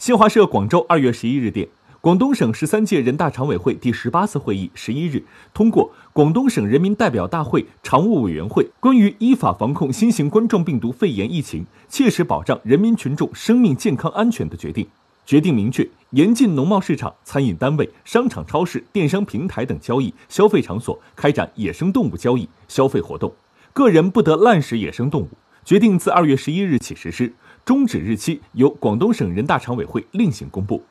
新华社广州二月十一日电，广东省十三届人大常委会第十八次会议十一日通过《广东省人民代表大会常务委员会关于依法防控新型冠状病毒肺炎疫情，切实保障人民群众生命健康安全的决定》。决定明确，严禁农贸市场、餐饮单位、商场、超市、电商平台等交易消费场所开展野生动物交易消费活动，个人不得滥食野生动物。决定自二月十一日起实施，终止日期由广东省人大常委会另行公布。